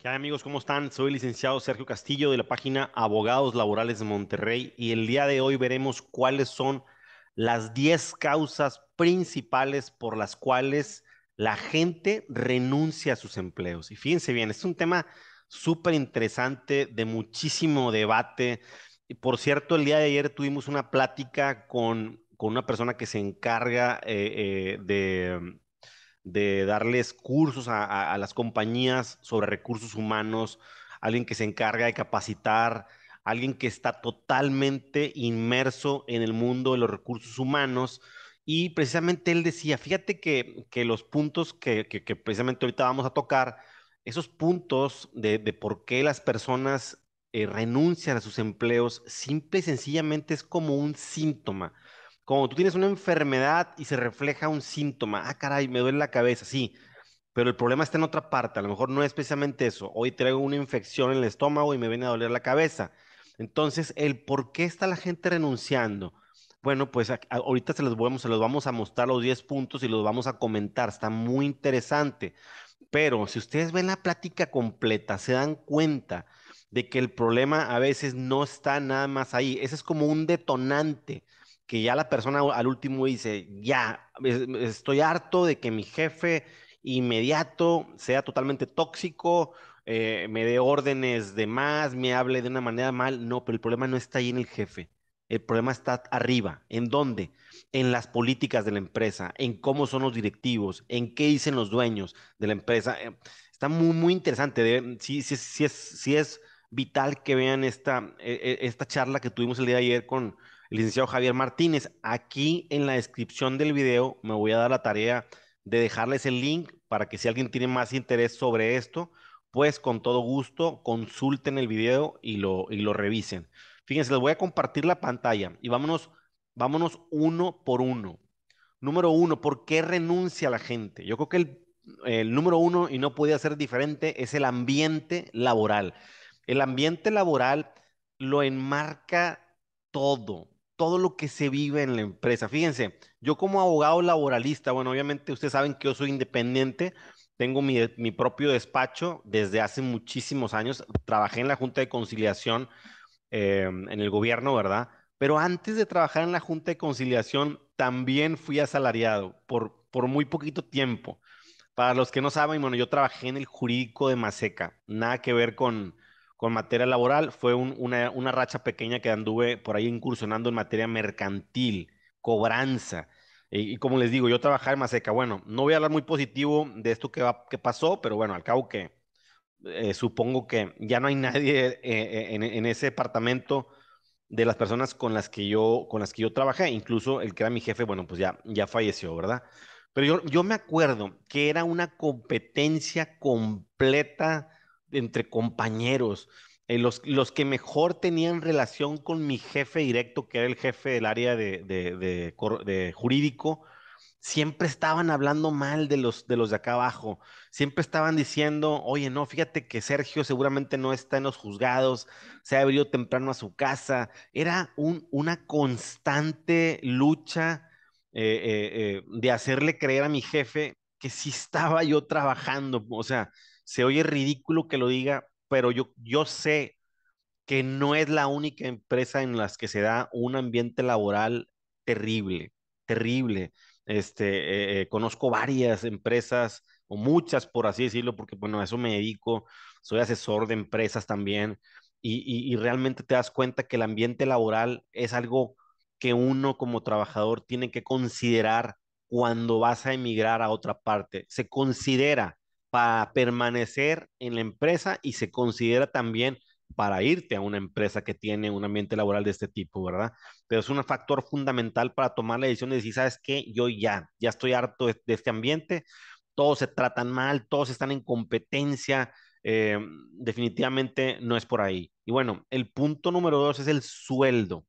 ¿Qué hay amigos? ¿Cómo están? Soy licenciado Sergio Castillo de la página Abogados Laborales de Monterrey y el día de hoy veremos cuáles son las 10 causas principales por las cuales la gente renuncia a sus empleos. Y fíjense bien, es un tema súper interesante, de muchísimo debate. Y por cierto, el día de ayer tuvimos una plática con, con una persona que se encarga eh, eh, de de darles cursos a, las compañías sobre recursos humanos, alguien que se encarga de capacitar, alguien que está totalmente inmerso en el mundo de los recursos humanos. Y precisamente él decía, fíjate que, los puntos que, precisamente ahorita vamos a tocar, esos puntos de, por qué las personas eh, renuncian a sus empleos, simple y sencillamente es como un síntoma como tú tienes una enfermedad y se refleja un síntoma, ah, caray, me duele la cabeza, sí, pero el problema está en otra parte, a lo mejor no es precisamente eso, hoy traigo una infección en el estómago y me viene a doler la cabeza. Entonces, el por qué está la gente renunciando. Bueno, pues ahorita se los, vamos, se los vamos a mostrar los 10 puntos y los vamos a comentar, está muy interesante. Pero si ustedes ven la plática completa, se dan cuenta de que el problema a veces no está nada más ahí. Ese es como un detonante que ya la persona al último dice, ya, estoy harto de que mi jefe inmediato sea totalmente tóxico, eh, me dé órdenes de más, me hable de una manera mal. No, pero el problema no está ahí en el jefe. El problema está arriba. ¿En dónde? En las políticas de la empresa, en cómo son los directivos, en qué dicen los dueños de la empresa. Eh, está muy, muy interesante. sí, sí, sí, es, es vital que vean esta, e, e, esta charla que tuvimos el día de ayer con, licenciado Javier Martínez. Aquí en la descripción del video me voy a dar la tarea de dejarles el link para que si alguien tiene más interés sobre esto, pues con todo gusto consulten el video y lo, y lo revisen. Fíjense, les voy a compartir la pantalla y vámonos, vámonos uno por uno. Número uno, ¿por qué renuncia la gente? Yo creo que el, el número uno, y no podía ser diferente, es el ambiente laboral. El ambiente laboral lo enmarca todo todo lo que se vive en la empresa. Fíjense, yo como abogado laboralista, bueno, obviamente ustedes saben que yo soy independiente, tengo mi, propio despacho desde hace muchísimos años, trabajé en la Junta de Conciliación em, en el gobierno, ¿verdad? Pero antes de trabajar en la Junta de Conciliación, también fui asalariado por, por muy poquito tiempo. Para los que no saben, bueno, yo trabajé en el jurídico de Maseca, nada que ver con, con materia laboral. Fue una, racha pequeña que anduve por ahí incursionando en materia mercantil, cobranza. Y, como les digo, yo trabajaba en Maseca. Bueno, no voy a hablar muy positivo de esto que pasó, pero bueno, al cabo que eh, supongo que ya no hay nadie eh, eh, en, en, ese departamento de las personas con las que yo, con las que yo trabajé. Incluso el que era mi jefe, bueno, pues ya, ya falleció, ¿verdad? Pero yo, yo me acuerdo que era una competencia completa entre compañeros. Eh, los, los, que mejor tenían relación con mi jefe directo, que era el jefe del área de, de, jurídico, siempre estaban hablando mal de los, de los de acá abajo. Siempre estaban diciendo, oye, no, fíjate que Sergio seguramente no está en los juzgados, se ha temprano a su casa. Era un, una constante lucha eh, eh, de hacerle creer a mi jefe que sí estaba yo trabajando. O sea, se oye ridículo que lo diga, pero yo, yo sé que no es la única empresa en las que se da un ambiente laboral terrible, terrible. Este, eh, eh, conozco varias empresas, o muchas por así decirlo, porque bueno, a eso me dedico, soy asesor de empresas también, y, y realmente te das cuenta que el ambiente laboral es algo que uno como trabajador tiene que considerar cuando vas a emigrar a otra parte. Se considera para permanecer en la empresa y se considera también para irte a una empresa que tiene un ambiente laboral de este tipo, ¿verdad? Pero es un factor fundamental para tomar la decisión de decir, ¿sabes qué? Yo ya, ya estoy harto de, este ambiente, todos se tratan mal, todos están en competencia, eh, definitivamente no es por ahí. Y bueno, el punto número dos es el sueldo.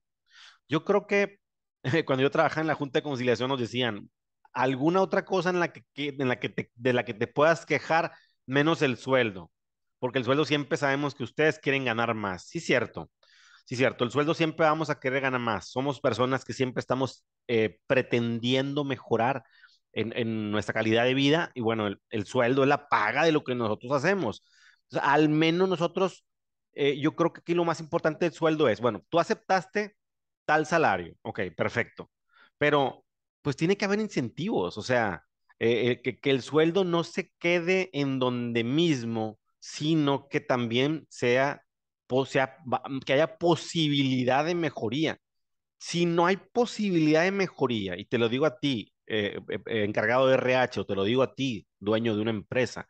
Yo creo que cuando yo trabajaba en la Junta de Conciliación nos decían, alguna otra cosa en la que, en la que te, de la que te puedas quejar menos el sueldo, porque el sueldo siempre sabemos que ustedes quieren ganar más. Sí, cierto. Sí, cierto. El sueldo siempre vamos a querer ganar más. Somos personas que siempre estamos eh, pretendiendo mejorar en, en, nuestra calidad de vida y bueno, el, el, sueldo es la paga de lo que nosotros hacemos. al menos nosotros, eh, yo creo que aquí lo más importante del sueldo es, bueno, tú aceptaste tal salario, ok, perfecto, pero pues tiene que haber incentivos, o sea, eh, eh, que, el sueldo no se quede en donde mismo, sino que también sea, sea, que haya posibilidad de mejoría. Si no hay posibilidad de mejoría, y te lo digo a ti, encargado de RH, o te lo digo a ti, dueño de una empresa,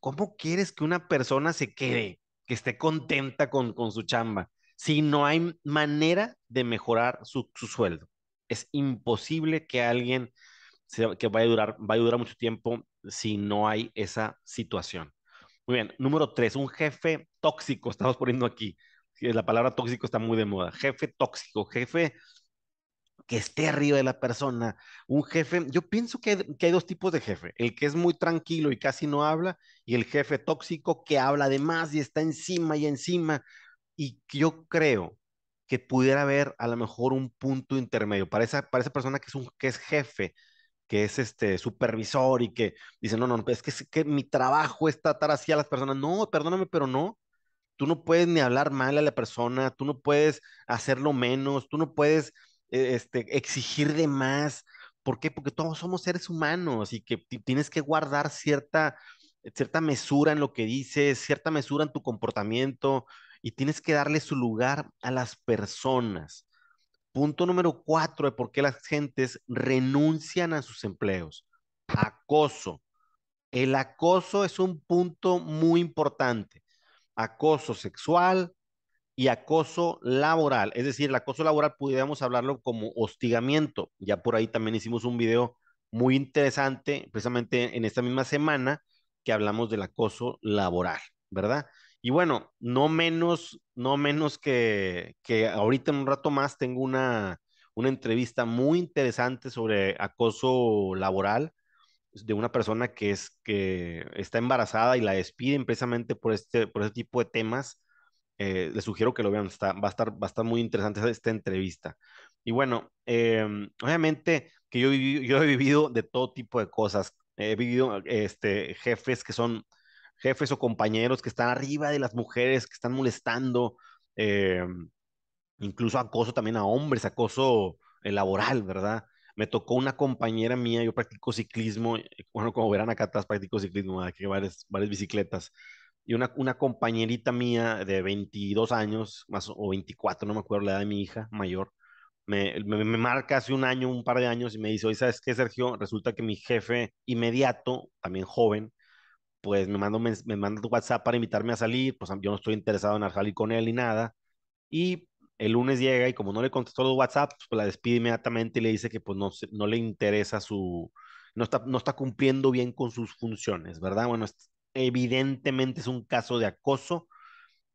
¿cómo quieres que una persona se quede, que esté contenta con, su chamba, si no hay manera de mejorar su sueldo? Es imposible que alguien que vaya a durar, vaya a durar mucho tiempo si no hay esa situación. Muy bien, número tres, un jefe tóxico, estamos poniendo aquí. La palabra tóxico está muy de moda. Jefe tóxico, jefe que esté arriba de la persona, un jefe, yo pienso que, hay dos tipos de jefe, el que es muy tranquilo y casi no habla, y el jefe tóxico que habla de más y está encima y encima, y yo creo que pudiera haber a lo mejor un punto intermedio para esa, para esa persona que es, un, que es jefe, que es este supervisor y que dice, no, no, es que, es que mi trabajo es tratar así a las personas, no, perdóname, pero no, tú no puedes ni hablar mal a la persona, tú no puedes hacerlo menos, tú no puedes e, este, exigir de más. ¿Por qué? Porque todos somos seres humanos y que tienes que guardar cierta, cierta mesura en lo que dices, cierta mesura en tu comportamiento y tienes que darle su lugar a las personas. Punto número cuatro de por qué las gentes renuncian a sus empleos. Acoso. El acoso es un punto muy importante. Acoso sexual, y acoso laboral. Es decir, el acoso laboral pudiéramos hablarlo como hostigamiento. Ya por ahí también hicimos un video muy interesante, precisamente en esta misma semana, que hablamos del acoso laboral, ¿verdad? Y bueno, no menos, no menos que, que ahorita en un rato más tengo una, una entrevista muy interesante sobre acoso laboral de una persona que es que está embarazada y la despiden precisamente por este, por este tipo de temas eh, les sugiero que lo vean, está, va, a estar, va a estar muy interesante esta entrevista. Y bueno, em, obviamente que yo, yo he vivido de todo tipo de cosas. He vivido este, jefes que son jefes o compañeros que están arriba de las mujeres, que están molestando, em, incluso acoso también a hombres, acoso eh, laboral, ¿verdad? Me tocó una compañera mía, yo practico ciclismo, eh, bueno, como verán acá atrás practico ciclismo, aquí varias, varias bicicletas y una, una compañerita mía de 22 años, más o 24, no me acuerdo la edad de mi hija mayor, me, me, marca hace un año, un par de años y me dice, oye, ¿sabes qué, Sergio? Resulta que mi jefe inmediato, también joven, pues me manda, me, manda WhatsApp para invitarme a salir, pues yo no estoy interesado en salir con él ni nada. Y el lunes llega y como no le contestó los WhatsApp, pues la despide inmediatamente y le dice que pues no, no le interesa su, no está, no está cumpliendo bien con sus funciones, ¿verdad? Bueno, evidentemente es un caso de acoso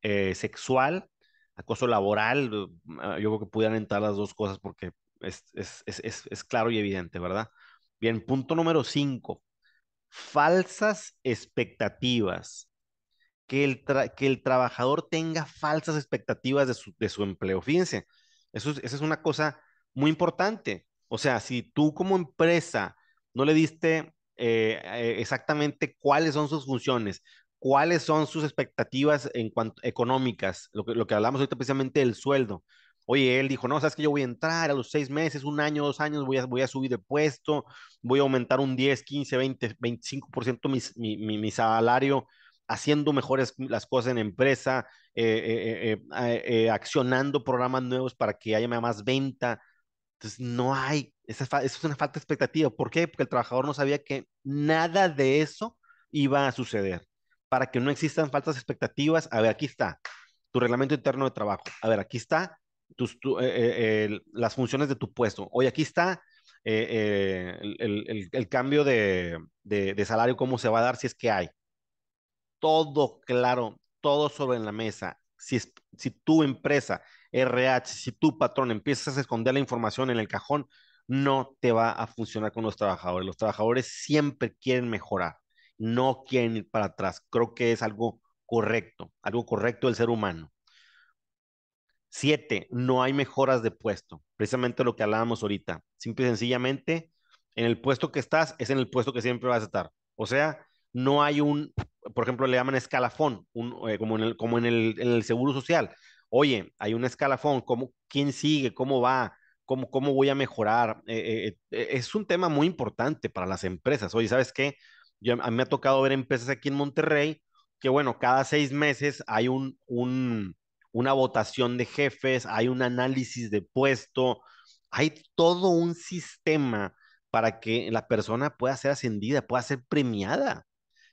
eh, sexual, acoso laboral, ah, yo creo que pudieran entrar las dos cosas porque es, es, es, es claro y evidente, ¿verdad? Bien, punto número cinco, falsas expectativas. Que el, que el trabajador tenga falsas expectativas de su, de su empleo. Fíjense, eso es, eso es una cosa muy importante. O sea, si tú como empresa no le diste eh, eh, exactamente cuáles son sus funciones, cuáles son sus expectativas en cuanto económicas, lo que, lo que hablamos ahorita precisamente del sueldo. Oye, él dijo, no, sabes que yo voy a entrar a los seis meses, un año, dos años, voy a, voy a subir de puesto, voy a aumentar un 10, 15, 20, 25% mi, mi, mi, salario, haciendo mejores las cosas en empresa, eh, accionando programas nuevos para que haya más venta. Entonces, no hay esa es una falta de expectativa. ¿Por qué? Porque el trabajador no sabía que nada de eso iba a suceder. Para que no existan faltas expectativas, a ver, aquí está tu reglamento interno de trabajo. A ver, aquí está tus, eh, eh, las funciones de tu puesto. Hoy aquí está eh, el, el, cambio de, de, de salario, cómo se va a dar si es que hay. Todo claro, todo sobre la mesa. Si, es, si tu empresa, RH, si tu patrón empiezas a esconder la información en el cajón, no te va a funcionar con los trabajadores. Los trabajadores siempre quieren mejorar, no quieren ir para atrás. Creo que es algo correcto, algo correcto del ser humano. Siete, no hay mejoras de puesto. Precisamente lo que hablábamos ahorita. Simple y sencillamente, en el puesto que estás, es en el puesto que siempre vas a estar. O sea, no hay un por ejemplo, le llaman escalafón, eh, como, en el, como en el, en el seguro social. Oye, hay un escalafón, ¿cómo, ¿quién sigue? ¿Cómo va? ¿Cómo, cómo voy a mejorar? Eh, eh, es un tema muy importante para las empresas. Oye, ¿sabes qué? Yo, a mí me ha tocado ver empresas aquí en Monterrey que, bueno, cada seis meses hay un, un, una votación de jefes, hay un análisis de puesto, hay todo un sistema para que la persona pueda ser ascendida, pueda ser premiada.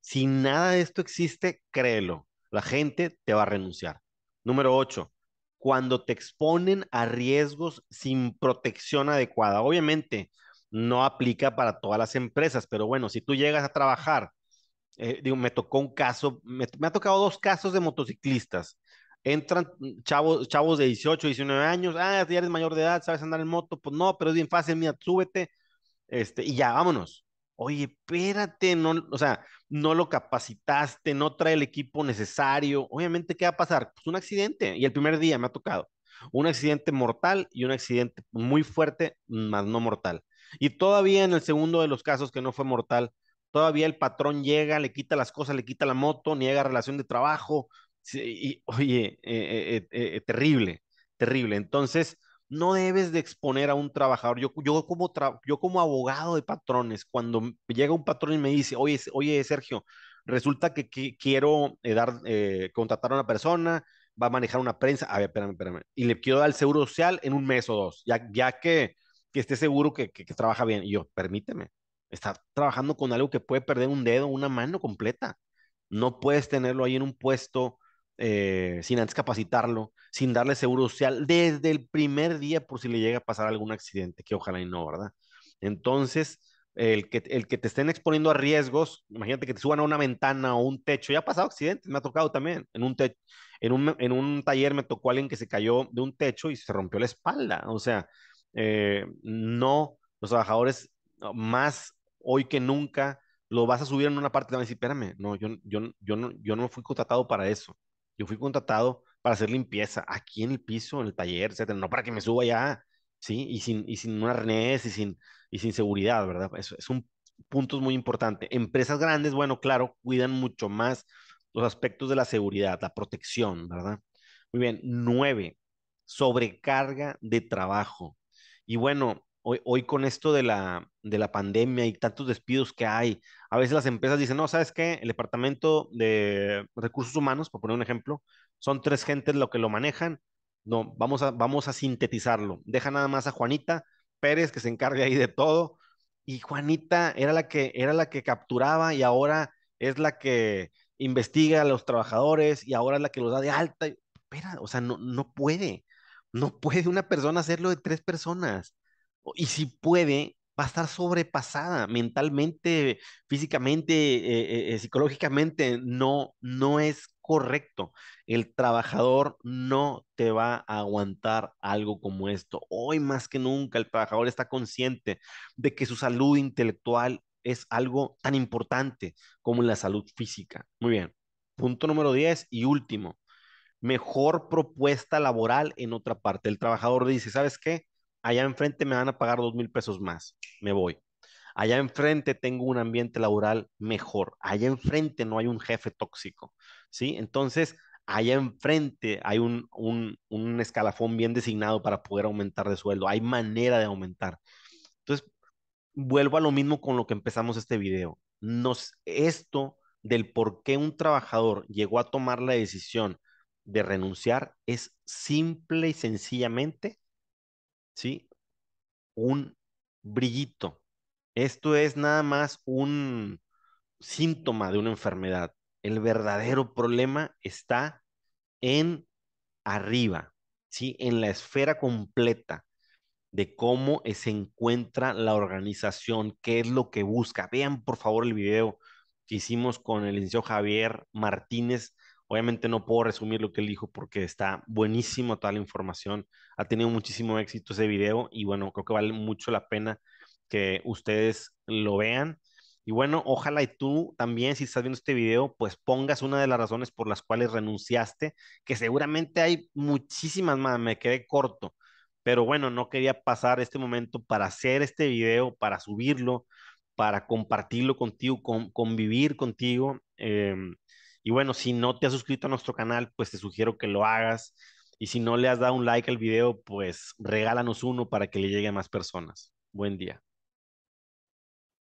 Si nada de esto existe, créelo, la gente te va a renunciar. Número 8, cuando te exponen a riesgos sin protección adecuada. Obviamente, no aplica para todas las empresas, pero bueno, si tú llegas a trabajar, eh, digo, me tocó un caso, me, ha tocado dos casos de motociclistas. Entran chavos, chavos de 18, 19 años, ah, ya eres mayor de edad, sabes andar en moto, pues no, pero es bien fácil, mira, súbete, este, y ya, vámonos. Oye, espérate, no, o sea, no lo capacitaste, no trae el equipo necesario. Obviamente, ¿qué va a pasar? Pues un accidente. Y el primer día me ha tocado. Un accidente mortal y un accidente muy fuerte, más no mortal. Y todavía en el segundo de los casos que no fue mortal, todavía el patrón llega, le quita las cosas, le quita la moto, niega relación de trabajo. Y, oye, eh, eh, eh, terrible, terrible. Entonces, no debes de exponer a un trabajador. Yo, yo, como, yo como abogado de patrones, cuando llega un patrón y me dice, oye, oye Sergio, resulta que, quiero dar, contratar a una persona, va a manejar una prensa, a ver, espérame, espérame, y le quiero dar el seguro social en un mes o dos, ya, ya que, que esté seguro que, que, que trabaja bien. Y yo, permíteme, está trabajando con algo que puede perder un dedo, una mano completa. No puedes tenerlo ahí en un puesto eh, sin antes capacitarlo, sin darle seguro social desde el primer día por si le llega a pasar algún accidente, que ojalá y no, ¿verdad? Entonces, el que, el que te estén exponiendo a riesgos, imagínate que te suban a una ventana o un techo, ya ha pasado accidentes, me ha tocado también, en un, en un, en un taller me tocó alguien que se cayó de un techo y se rompió la espalda, o sea, eh, no, los trabajadores más hoy que nunca lo vas a subir en una parte y decir, espérame, no, yo, yo, yo, no, yo no fui contratado para eso. Yo fui contratado para hacer limpieza aquí en el piso, en el taller, etcétera, no para que me suba ya, ¿sí? Y sin, y sin un arnés y sin, y sin seguridad, ¿verdad? Eso es un punto muy importante. Empresas grandes, bueno, claro, cuidan mucho más los aspectos de la seguridad, la protección, ¿verdad? Muy bien, nueve, sobrecarga de trabajo. Y bueno, hoy, hoy con esto de la, de la pandemia y tantos despidos que hay, a veces las empresas dicen, no, ¿sabes qué? El departamento de recursos humanos, por poner un ejemplo, son tres gentes lo que lo manejan. No, vamos a, vamos a sintetizarlo. Deja nada más a Juanita Pérez que se encargue ahí de todo. Y Juanita era la que, era la que capturaba y ahora es la que investiga a los trabajadores y ahora es la que los da de alta. Espera, o sea, no, no puede. No puede una persona hacerlo de tres personas y si puede, va a estar sobrepasada mentalmente, físicamente, eh, eh, psicológicamente. No, no es correcto. El trabajador no te va a aguantar algo como esto. Hoy más que nunca el trabajador está consciente de que su salud intelectual es algo tan importante como la salud física. Muy bien. Punto número 10 y último. Mejor propuesta laboral en otra parte. El trabajador dice, ¿sabes qué? Allá enfrente me van a pagar dos mil pesos más, me voy. Allá enfrente tengo un ambiente laboral mejor. Allá enfrente no hay un jefe tóxico, ¿sí? Entonces, allá enfrente hay un, un, un escalafón bien designado para poder aumentar de sueldo. Hay manera de aumentar. Entonces, vuelvo a lo mismo con lo que empezamos este video. Nos, esto del por qué un trabajador llegó a tomar la decisión de renunciar es simple y sencillamente ¿sí? Un brillito. Esto es nada más un síntoma de una enfermedad. El verdadero problema está en arriba, ¿sí? En la esfera completa de cómo se encuentra la organización, qué es lo que busca. Vean por favor el video que hicimos con el licenciado Javier Martínez Obviamente no puedo resumir lo que él dijo porque está buenísimo toda la información. Ha tenido muchísimo éxito ese video y bueno, creo que vale mucho la pena que ustedes lo vean. Y bueno, ojalá y tú también, si estás viendo este video, pues pongas una de las razones por las cuales renunciaste, que seguramente hay muchísimas más, me quedé corto, pero bueno, no quería pasar este momento para hacer este video, para subirlo, para compartirlo contigo, convivir contigo Em, y bueno, si no te has suscrito a nuestro canal, pues te sugiero que lo hagas. Y si no le has dado un like al video, pues regálanos uno para que le llegue a más personas. Buen día.